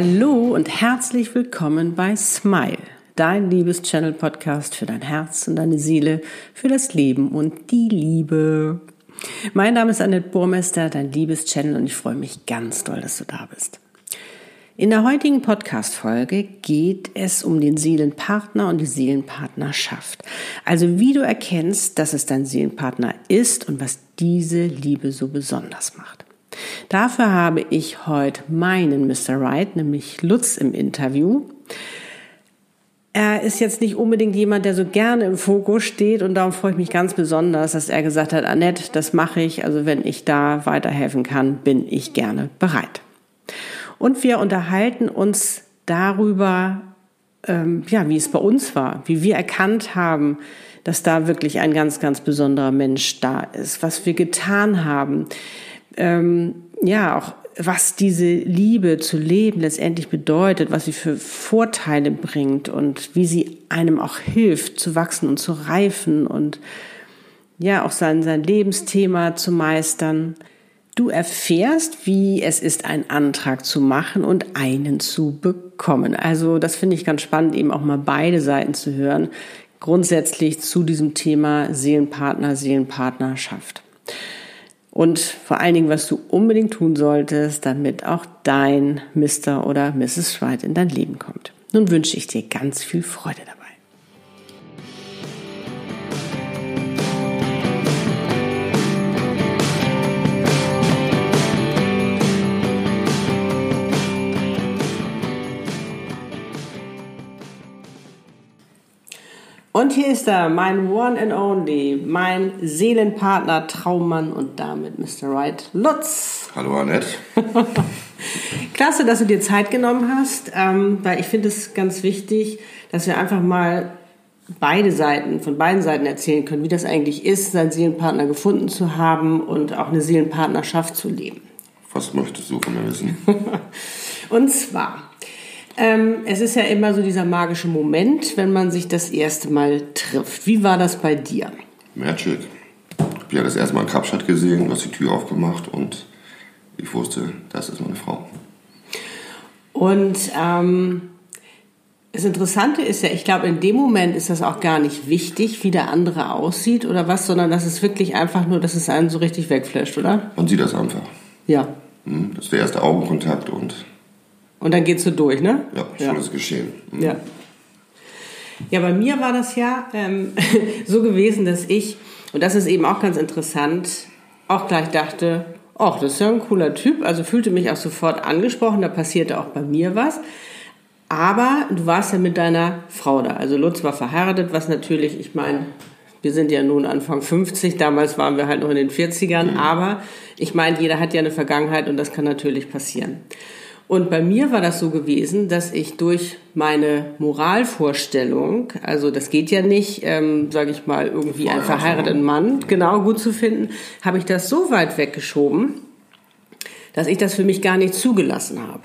Hallo und herzlich willkommen bei Smile, dein Liebes-Channel-Podcast für dein Herz und deine Seele, für das Leben und die Liebe. Mein Name ist Annette Burmester, dein Liebes-Channel und ich freue mich ganz doll, dass du da bist. In der heutigen Podcast-Folge geht es um den Seelenpartner und die Seelenpartnerschaft. Also wie du erkennst, dass es dein Seelenpartner ist und was diese Liebe so besonders macht. Dafür habe ich heute meinen Mr. Right, nämlich Lutz, im Interview. Er ist jetzt nicht unbedingt jemand, der so gerne im Fokus steht und darum freue ich mich ganz besonders, dass er gesagt hat, Annette, das mache ich. Also wenn ich da weiterhelfen kann, bin ich gerne bereit. Und wir unterhalten uns darüber, ähm, ja, wie es bei uns war, wie wir erkannt haben, dass da wirklich ein ganz, ganz besonderer Mensch da ist, was wir getan haben, ähm, ja, auch was diese Liebe zu leben letztendlich bedeutet, was sie für Vorteile bringt und wie sie einem auch hilft zu wachsen und zu reifen und ja, auch sein, sein Lebensthema zu meistern. Du erfährst, wie es ist, einen Antrag zu machen und einen zu bekommen. Also das finde ich ganz spannend, eben auch mal beide Seiten zu hören. Grundsätzlich zu diesem Thema Seelenpartner, Seelenpartnerschaft. Und vor allen Dingen, was du unbedingt tun solltest, damit auch dein Mr. oder Mrs. Schweit in dein Leben kommt. Nun wünsche ich dir ganz viel Freude dabei. Und hier ist er, mein One and Only, mein Seelenpartner, Traummann und damit Mr. Right, Lutz. Hallo Annette. Klasse, dass du dir Zeit genommen hast, ähm, weil ich finde es ganz wichtig, dass wir einfach mal beide Seiten, von beiden Seiten erzählen können, wie das eigentlich ist, seinen Seelenpartner gefunden zu haben und auch eine Seelenpartnerschaft zu leben. Was möchtest du von mir wissen? und zwar, ähm, es ist ja immer so dieser magische Moment, wenn man sich das erste Mal trifft. Wie war das bei dir? Magic. Ich habe ja das erste Mal in Kapstadt gesehen, du hast die Tür aufgemacht und ich wusste, das ist meine Frau. Und ähm, das Interessante ist ja, ich glaube, in dem Moment ist das auch gar nicht wichtig, wie der andere aussieht oder was, sondern das ist wirklich einfach nur, dass es einen so richtig wegflasht, oder? Man sieht das einfach. Ja. Hm, das ist der erste Augenkontakt und und dann geht's so durch, ne? Ja, schon ja. ist geschehen. Mhm. Ja. Ja, bei mir war das ja ähm, so gewesen, dass ich, und das ist eben auch ganz interessant, auch gleich dachte, ach, das ist ja ein cooler Typ, also fühlte mich auch sofort angesprochen, da passierte auch bei mir was. Aber du warst ja mit deiner Frau da. Also Lutz war verheiratet, was natürlich, ich meine, wir sind ja nun Anfang 50, damals waren wir halt noch in den 40ern, mhm. aber ich meine, jeder hat ja eine Vergangenheit und das kann natürlich passieren. Und bei mir war das so gewesen, dass ich durch meine Moralvorstellung, also das geht ja nicht, ähm, sage ich mal, irgendwie einen verheirateten Mann genau gut zu finden, habe ich das so weit weggeschoben, dass ich das für mich gar nicht zugelassen habe.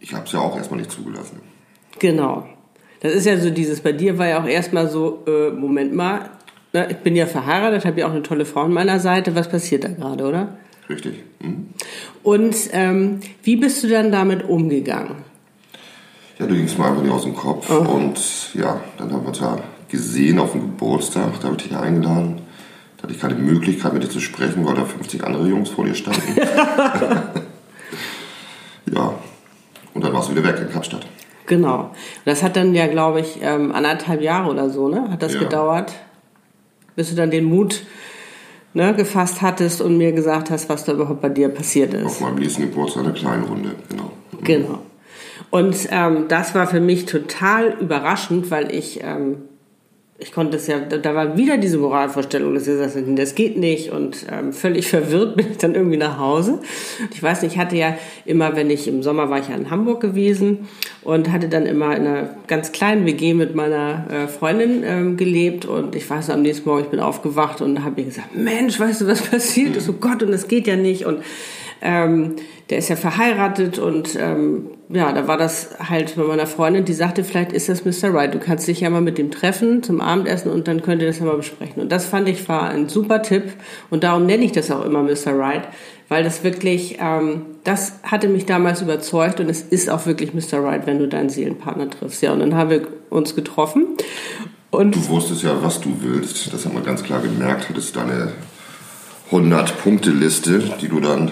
Ich habe es ja auch erstmal nicht zugelassen. Genau. Das ist ja so dieses, bei dir war ja auch erstmal so, äh, Moment mal, ne, ich bin ja verheiratet, habe ja auch eine tolle Frau an meiner Seite, was passiert da gerade, oder? Richtig. Mhm. Und ähm, wie bist du dann damit umgegangen? Ja, du gingst mir einfach nicht aus dem Kopf. Oh. Und ja, dann haben wir uns ja gesehen auf dem Geburtstag, da habe ich dich eingeladen. Da hatte ich keine Möglichkeit mit dir zu sprechen, weil da 50 andere Jungs vor dir standen. ja, und dann warst du wieder weg in Kapstadt. Genau. Das hat dann ja, glaube ich, ähm, anderthalb Jahre oder so, ne? Hat das ja. gedauert, bis du dann den Mut ne, gefasst hattest und mir gesagt hast, was da überhaupt bei dir passiert ist. Auf meinem nächsten Geburtstag eine kleine Runde, genau. Genau. Und ähm, das war für mich total überraschend, weil ich ähm, ich konnte es ja, da war wieder diese Moralvorstellung, dass ich sagte, das geht nicht und ähm, völlig verwirrt bin ich dann irgendwie nach Hause. Ich weiß nicht, ich hatte ja immer, wenn ich im Sommer war ich ja in Hamburg gewesen und hatte dann immer in einer ganz kleinen WG mit meiner äh, Freundin ähm, gelebt und ich weiß am nächsten Morgen, ich bin aufgewacht und habe ihr gesagt, Mensch, weißt du, was passiert ist? Oh Gott, und das geht ja nicht und ähm, der ist ja verheiratet und ähm, ja, da war das halt bei meiner Freundin, die sagte, vielleicht ist das Mr. Right. Du kannst dich ja mal mit dem treffen zum Abendessen und dann könnt ihr das ja mal besprechen. Und das fand ich war ein super Tipp und darum nenne ich das auch immer Mr. Right, weil das wirklich, ähm, das hatte mich damals überzeugt und es ist auch wirklich Mr. Right, wenn du deinen Seelenpartner triffst. Ja, und dann haben wir uns getroffen. Und du wusstest ja, was du willst. Das haben wir ganz klar gemerkt. Hattest deine 100-Punkte-Liste, die du dann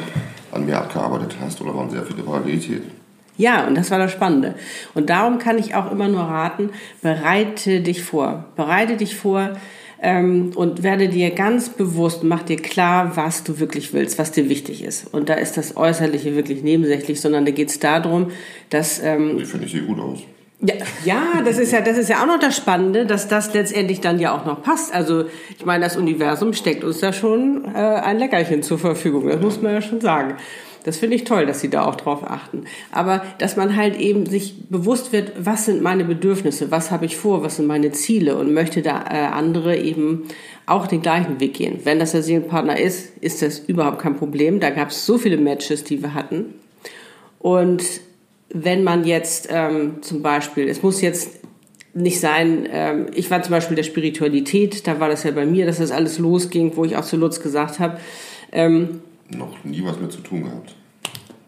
an mir abgearbeitet hast, oder waren sehr viele Parallelitäten? Ja, und das war das Spannende. Und darum kann ich auch immer nur raten, bereite dich vor. Bereite dich vor ähm, und werde dir ganz bewusst, mach dir klar, was du wirklich willst, was dir wichtig ist. Und da ist das Äußerliche wirklich nebensächlich, sondern da geht es darum, dass... Ähm, ich finde, ich sehe gut aus. Ja, ja, das ist ja, das ist ja auch noch das Spannende, dass das letztendlich dann ja auch noch passt. Also ich meine, das Universum steckt uns da schon äh, ein Leckerchen zur Verfügung. Das muss man ja schon sagen. Das finde ich toll, dass sie da auch drauf achten. Aber dass man halt eben sich bewusst wird, was sind meine Bedürfnisse, was habe ich vor, was sind meine Ziele und möchte da äh, andere eben auch den gleichen Weg gehen. Wenn das der Seelenpartner ist, ist das überhaupt kein Problem. Da gab es so viele Matches, die wir hatten. Und wenn man jetzt ähm, zum Beispiel, es muss jetzt nicht sein, ähm, ich war zum Beispiel der Spiritualität, da war das ja bei mir, dass das alles losging, wo ich auch zu Lutz gesagt habe, ähm, noch nie was mit zu tun gehabt.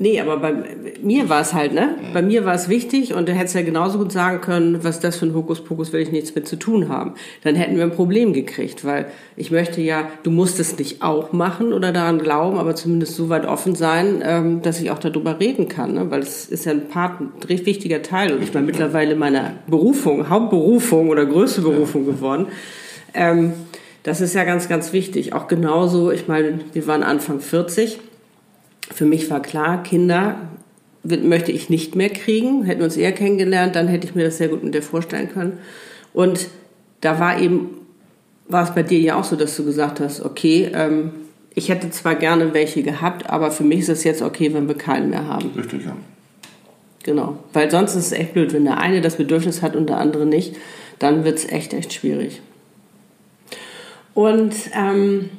Nee, aber bei mir war es halt, ne? Bei mir war es wichtig und du hättest ja genauso gut sagen können, was das für ein Hokuspokus will ich nichts mit zu tun haben. Dann hätten wir ein Problem gekriegt, weil ich möchte ja, du musst es nicht auch machen oder daran glauben, aber zumindest so weit offen sein, ähm, dass ich auch darüber reden kann, ne? Weil es ist ja ein Part, ein recht wichtiger Teil und ich bin mittlerweile meiner Berufung, Hauptberufung oder größte Berufung geworden. Ähm, das ist ja ganz, ganz wichtig. Auch genauso, ich meine, wir waren Anfang 40. Für mich war klar, Kinder möchte ich nicht mehr kriegen. Hätten wir uns eher kennengelernt, dann hätte ich mir das sehr gut mit dir vorstellen können. Und da war eben, war es bei dir ja auch so, dass du gesagt hast, okay, ähm, ich hätte zwar gerne welche gehabt, aber für mich ist es jetzt okay, wenn wir keinen mehr haben. Richtig, ja. Genau, weil sonst ist es echt blöd, wenn der eine das Bedürfnis hat und der andere nicht, dann wird es echt, echt schwierig. Und ähm,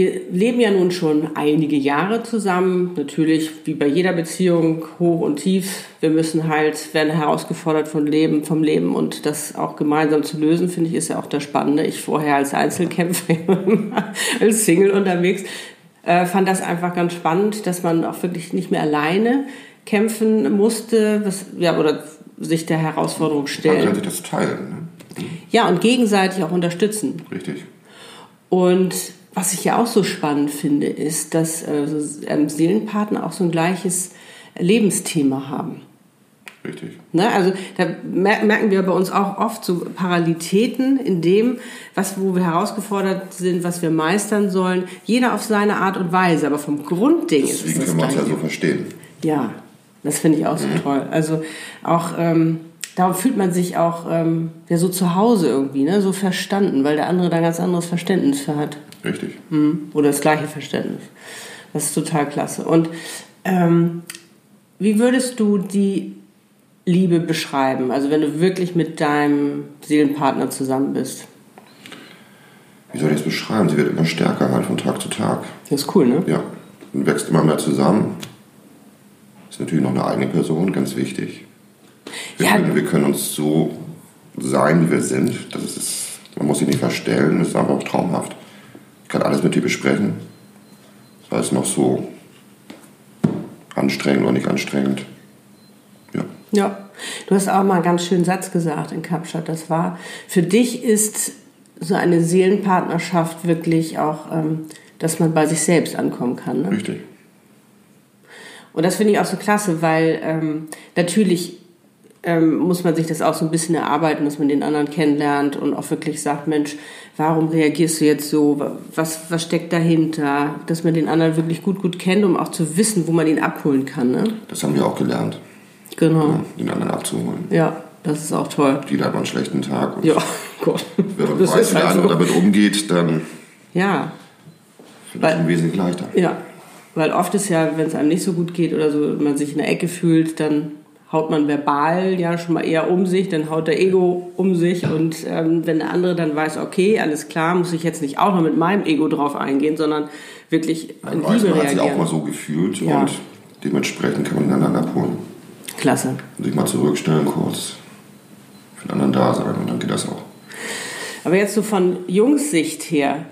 wir leben ja nun schon einige Jahre zusammen. Natürlich, wie bei jeder Beziehung, hoch und tief. Wir müssen halt, werden herausgefordert von Leben, vom Leben und das auch gemeinsam zu lösen, finde ich, ist ja auch das Spannende. Ich vorher als Einzelkämpfer, als Single unterwegs, äh, fand das einfach ganz spannend, dass man auch wirklich nicht mehr alleine kämpfen musste, was, ja, oder sich der Herausforderung stellen. Man kann sich das teilen. Ne? Ja, und gegenseitig auch unterstützen. Richtig. Und was ich ja auch so spannend finde, ist, dass äh, Seelenpartner auch so ein gleiches Lebensthema haben. Richtig. Ne? Also da merken wir bei uns auch oft so Parallelitäten in dem, was, wo wir herausgefordert sind, was wir meistern sollen. Jeder auf seine Art und Weise, aber vom Grundding Deswegen ist es das können wir uns ja so verstehen. Ja, das finde ich auch so mhm. toll. Also auch ähm, darum fühlt man sich auch ähm, ja, so zu Hause irgendwie, ne? so verstanden, weil der andere da ein ganz anderes Verständnis für hat. Richtig. Mhm. Oder das gleiche Verständnis. Das ist total klasse. Und ähm, wie würdest du die Liebe beschreiben? Also wenn du wirklich mit deinem Seelenpartner zusammen bist. Wie soll ich das beschreiben? Sie wird immer stärker halt von Tag zu Tag. Das ist cool, ne? Ja. Und wächst immer mehr zusammen. Ist natürlich noch eine eigene Person, ganz wichtig. Wir, ja. können, wir können uns so sein, wie wir sind. Das ist, man muss sich nicht verstellen, das ist einfach auch traumhaft. Ich kann alles mit dir besprechen. Sei es noch so anstrengend oder nicht anstrengend. Ja. Ja, du hast auch mal einen ganz schönen Satz gesagt in Kapstadt. Das war, für dich ist so eine Seelenpartnerschaft wirklich auch, ähm, dass man bei sich selbst ankommen kann. Ne? Richtig. Und das finde ich auch so klasse, weil ähm, natürlich ähm, muss man sich das auch so ein bisschen erarbeiten, dass man den anderen kennenlernt und auch wirklich sagt, Mensch, warum reagierst du jetzt so? Was, was steckt dahinter? Dass man den anderen wirklich gut, gut kennt, um auch zu wissen, wo man ihn abholen kann. Ne? Das haben wir auch gelernt. Genau. Ja, den anderen abzuholen. Ja, das ist auch toll. Jeder hat mal einen schlechten Tag. ja, Gott. Wenn man das weiß, wie der halt andere so. damit umgeht, dann ja. vielleicht ein wesentlich leichter. Ja, weil oft ist ja, wenn es einem nicht so gut geht oder so, man sich in der Ecke fühlt, dann haut man verbal ja schon mal eher um sich, dann haut der Ego um sich und ähm, wenn der andere dann weiß, okay, alles klar, muss ich jetzt nicht auch noch mit meinem Ego drauf eingehen, sondern wirklich ja, in weiß, Liebe man reagieren. hat sich auch mal so gefühlt ja. und dementsprechend kann man den anderen abholen. Klasse. Und sich mal zurückstellen kurz, für den anderen da sein und dann geht das auch. Aber jetzt so von Jungssicht her,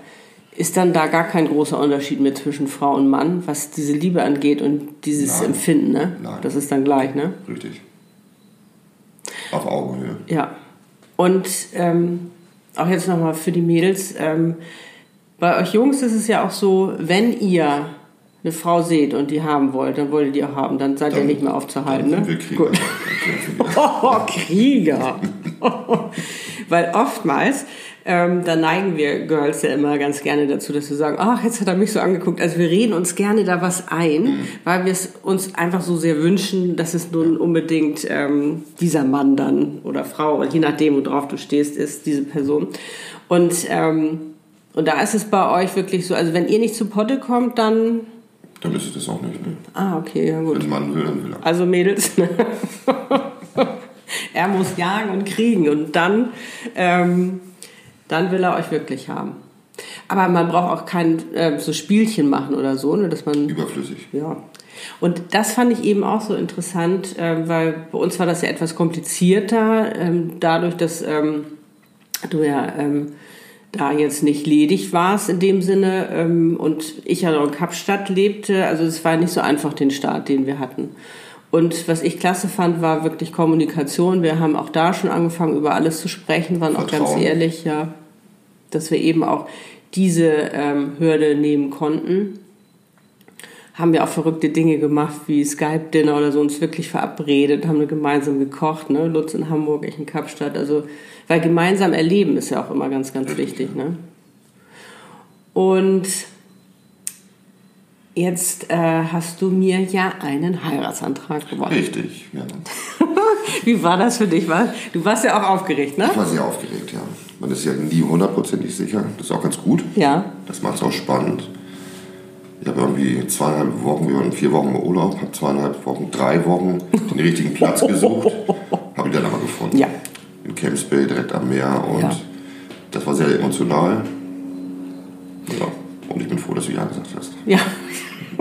Ist dann da gar kein großer Unterschied mehr zwischen Frau und Mann, was diese Liebe angeht und dieses Nein. Empfinden, ne? Nein. Das ist dann gleich, ne? Richtig. Auf Augenhöhe. Ja. Und ähm, auch jetzt nochmal für die Mädels. Ähm, bei euch Jungs ist es ja auch so, wenn ihr eine Frau seht und die haben wollt, dann wollt ihr die auch haben. Dann seid ihr nicht mehr aufzuhalten. Dann Ne? sind wir Krieger. Gut. Dann. Oh, Krieger. Weil oftmals, ähm, da neigen wir Girls ja immer ganz gerne dazu, dass wir sagen, ach, jetzt hat er mich so angeguckt. Also wir reden uns gerne da was ein, weil wir es uns einfach so sehr wünschen, dass es nun unbedingt ähm, dieser Mann dann oder Frau, je nachdem, worauf du stehst, ist diese Person. Und, ähm, und da ist es bei euch wirklich so, also wenn ihr nicht zu Potte kommt, dann... Dann ist es das auch nicht. Ne? Ah, okay, ja gut. Wenn Mann will, dann will er. Also Mädels, ne? er muss jagen und kriegen und dann, ähm, dann will er euch wirklich haben. Aber man braucht auch kein äh, so Spielchen machen oder so, ne, dass man Überflüssig. ja. Und das fand ich eben auch so interessant, äh, weil bei uns war das ja etwas komplizierter, ähm, dadurch, dass ähm, du ja ähm, da jetzt nicht ledig warst in dem Sinne ähm, und ich ja noch in Kapstadt lebte. Also es war nicht so einfach den Start, den wir hatten. Und was ich klasse fand, war wirklich Kommunikation. Wir haben auch da schon angefangen, über alles zu sprechen, waren auch ganz Vertrauen. ehrlich, ja, dass wir eben auch diese ähm, Hürde nehmen konnten haben wir auch verrückte Dinge gemacht, wie Skype-Dinner oder so, uns wirklich verabredet, haben wir gemeinsam gekocht, ne? Lutz in Hamburg, ich in Kapstadt. Also, weil gemeinsam erleben ist ja auch immer ganz, ganz wichtig, ne? Und jetzt äh, hast du mir ja einen Heiratsantrag gemacht. Richtig, ja. Wie war das für dich? Du warst ja auch aufgeregt, ne? Ich war sehr aufgeregt, ja. Man ist ja nie hundertprozentig sicher. Das ist auch ganz gut. Ja. Das macht es auch spannend. Ich habe irgendwie zweieinhalb Wochen, wir waren vier Wochen im Urlaub, habe zweieinhalb Wochen, drei Wochen den richtigen Platz gesucht. Habe ihn dann aber gefunden. Ja. In Camps Bay, direkt am Meer. Und Ja. das war sehr emotional. Ja. Und ich bin froh, dass du Ja gesagt hast. Ja.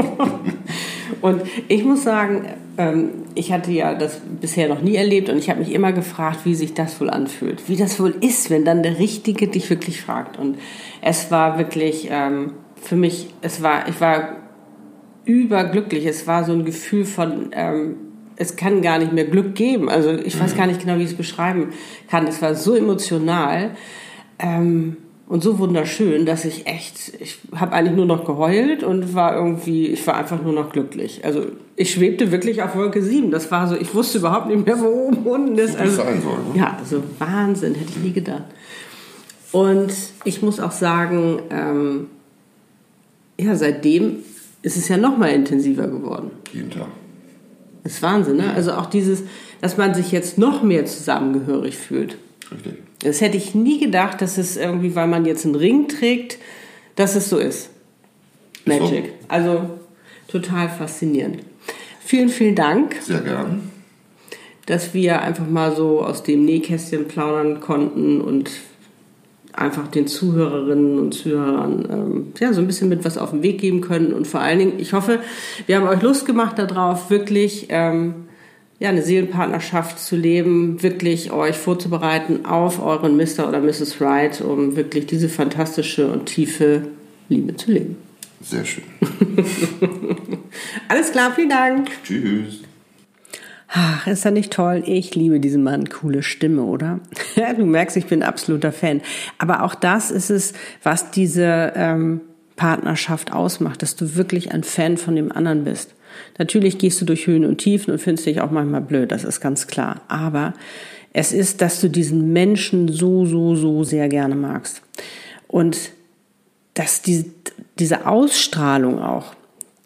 und ich muss sagen, ähm, ich hatte ja das bisher noch nie erlebt und ich habe mich immer gefragt, wie sich das wohl anfühlt. Wie das wohl ist, wenn dann der Richtige dich wirklich fragt. Und es war wirklich ähm, für mich, es war, ich war überglücklich. Es war so ein Gefühl von, ähm, es kann gar nicht mehr Glück geben. Also ich weiß gar nicht genau, wie ich es beschreiben kann. Es war so emotional. Ähm, und so wunderschön, dass ich echt, ich habe eigentlich nur noch geheult und war irgendwie, ich war einfach nur noch glücklich. Also ich schwebte wirklich auf Wolke 7. Das war so, ich wusste überhaupt nicht mehr, wo oben unten ist. Es sein soll. Ne? Ja, also Wahnsinn, hätte ich nie gedacht. Und ich muss auch sagen, ähm, ja, seitdem ist es ja noch mal intensiver geworden. Jeden Tag. Das ist Wahnsinn, ne? Also auch dieses, dass man sich jetzt noch mehr zusammengehörig fühlt. Richtig. Das hätte ich nie gedacht, dass es irgendwie, weil man jetzt einen Ring trägt, dass es so ist. Ist so. Magic. Also total faszinierend. Vielen, vielen Dank, Sehr gern. dass wir einfach mal so aus dem Nähkästchen plaudern konnten und einfach den Zuhörerinnen und Zuhörern ähm, ja, so ein bisschen mit was auf den Weg geben können. Und vor allen Dingen, ich hoffe, wir haben euch Lust gemacht darauf, wirklich ähm, ja, eine Seelenpartnerschaft zu leben, wirklich euch vorzubereiten auf euren Mr. oder Mrs. Right, um wirklich diese fantastische und tiefe Liebe zu leben. Sehr schön. Alles klar, vielen Dank. Tschüss. Ach, ist er nicht toll? Ich liebe diesen Mann. Coole Stimme, oder? du merkst, ich bin absoluter Fan. Aber auch das ist es, was diese ähm, Partnerschaft ausmacht, dass du wirklich ein Fan von dem anderen bist. Natürlich gehst du durch Höhen und Tiefen und findest dich auch manchmal blöd, das ist ganz klar. Aber es ist, dass du diesen Menschen so, so, so sehr gerne magst. Und dass die, diese Ausstrahlung auch,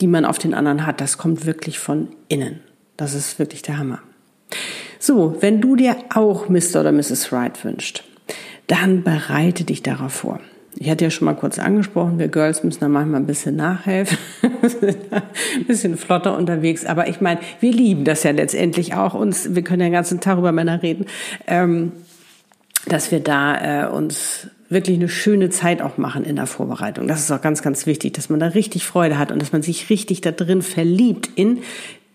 die man auf den anderen hat, das kommt wirklich von innen. Das ist wirklich der Hammer. So, wenn du dir auch Mr. oder Mrs. Right wünscht, dann bereite dich darauf vor. Ich hatte ja schon mal kurz angesprochen, wir Girls müssen da manchmal ein bisschen nachhelfen, ein bisschen flotter unterwegs. Aber ich meine, wir lieben das ja letztendlich auch uns. Wir können ja den ganzen Tag über Männer reden, ähm, dass wir da äh, uns wirklich eine schöne Zeit auch machen in der Vorbereitung. Das ist auch ganz, ganz wichtig, dass man da richtig Freude hat und dass man sich richtig da drin verliebt in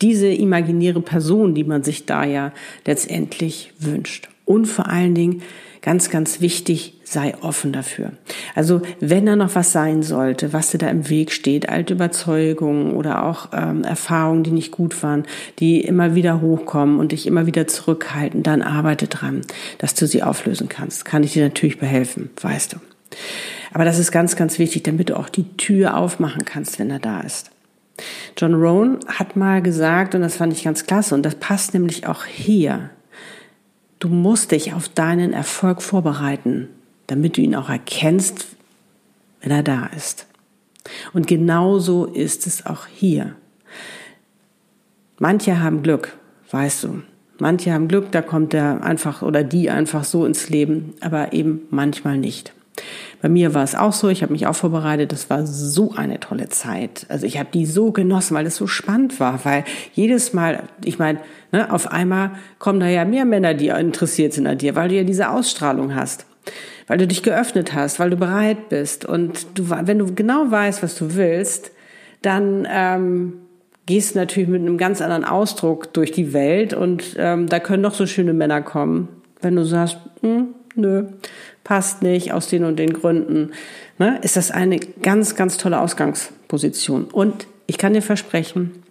diese imaginäre Person, die man sich da ja letztendlich wünscht. Und vor allen Dingen, ganz, ganz wichtig, sei offen dafür. Also wenn da noch was sein sollte, was dir da im Weg steht, alte Überzeugungen oder auch ähm, Erfahrungen, die nicht gut waren, die immer wieder hochkommen und dich immer wieder zurückhalten, dann arbeite dran, dass du sie auflösen kannst. Kann ich dir natürlich behelfen, weißt du. Aber das ist ganz, ganz wichtig, damit du auch die Tür aufmachen kannst, wenn er da ist. John Rohn hat mal gesagt, und das fand ich ganz klasse, und das passt nämlich auch hier, du musst dich auf deinen Erfolg vorbereiten, damit du ihn auch erkennst, wenn er da ist. Und genauso ist es auch hier. Manche haben Glück, weißt du. Manche haben Glück, da kommt er einfach oder die einfach so ins Leben, aber eben manchmal nicht. Bei mir war es auch so, ich habe mich auch vorbereitet, das war so eine tolle Zeit. Also ich habe die so genossen, weil es so spannend war, weil jedes Mal, ich meine, ne, auf einmal kommen da ja mehr Männer, die interessiert sind an dir, weil du ja diese Ausstrahlung hast, weil du dich geöffnet hast, weil du bereit bist und du, wenn du genau weißt, was du willst, dann ähm, gehst du natürlich mit einem ganz anderen Ausdruck durch die Welt und ähm, da können doch so schöne Männer kommen, wenn du sagst, hm, nö, passt nicht aus den und den Gründen, ne, ist das eine ganz, ganz tolle Ausgangsposition. Und ich kann dir versprechen,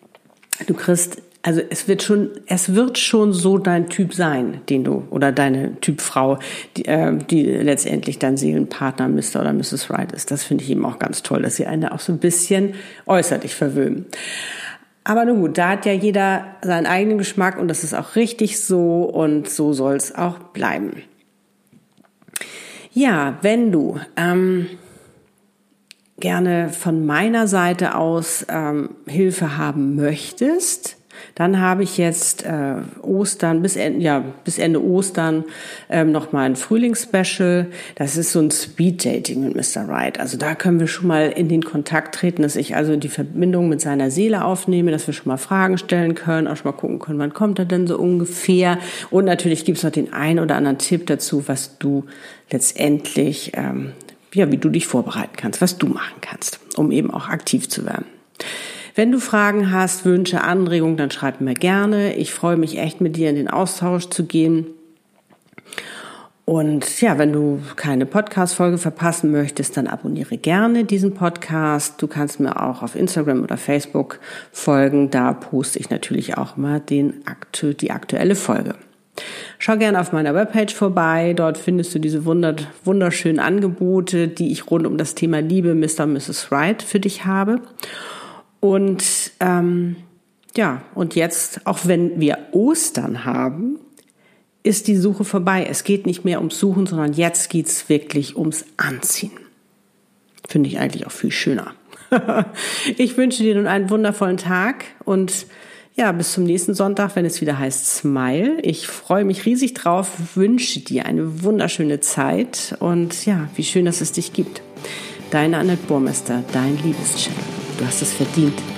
du kriegst, also es wird schon, es wird schon so dein Typ sein, den du, oder deine Typfrau, die, äh, die letztendlich dein Seelenpartner Mr. oder Mrs. Wright ist. Das finde ich eben auch ganz toll, dass sie eine auch so ein bisschen äußerlich verwöhnen. Aber nun gut, da hat ja jeder seinen eigenen Geschmack und das ist auch richtig so und so soll es auch bleiben. Ja, wenn du ähm, gerne von meiner Seite aus ähm, Hilfe haben möchtest, dann habe ich jetzt äh, Ostern bis Ende, ja, bis Ende Ostern ähm, noch mal ein Frühlingsspecial. Das ist so ein Speed Dating mit Mr. Wright. Also da können wir schon mal in den Kontakt treten, dass ich also die Verbindung mit seiner Seele aufnehme, dass wir schon mal Fragen stellen können, auch schon mal gucken können, wann kommt er denn so ungefähr. Und natürlich gibt es noch den einen oder anderen Tipp dazu, was du letztendlich, ähm, ja, wie du dich vorbereiten kannst, was du machen kannst, um eben auch aktiv zu werden. Wenn du Fragen hast, Wünsche, Anregungen, dann schreib mir gerne. Ich freue mich echt mit dir in den Austausch zu gehen. Und ja, wenn du keine Podcast-Folge verpassen möchtest, dann abonniere gerne diesen Podcast. Du kannst mir auch auf Instagram oder Facebook folgen. Da poste ich natürlich auch mal den, die aktuelle Folge. Schau gerne auf meiner Webpage vorbei. Dort findest du diese wunderschönen Angebote, die ich rund um das Thema Liebe Mr. und Mrs. Wright für dich habe. Und ähm, ja, und jetzt, auch wenn wir Ostern haben, ist die Suche vorbei. Es geht nicht mehr ums Suchen, sondern jetzt geht's wirklich ums Anziehen. Finde ich eigentlich auch viel schöner. ich wünsche dir nun einen wundervollen Tag und ja, bis zum nächsten Sonntag, wenn es wieder heißt Smile. Ich freue mich riesig drauf, wünsche dir eine wunderschöne Zeit und ja, wie schön, dass es dich gibt. Deine Annette Burmester, dein Liebeschannel. Du hast es verdient.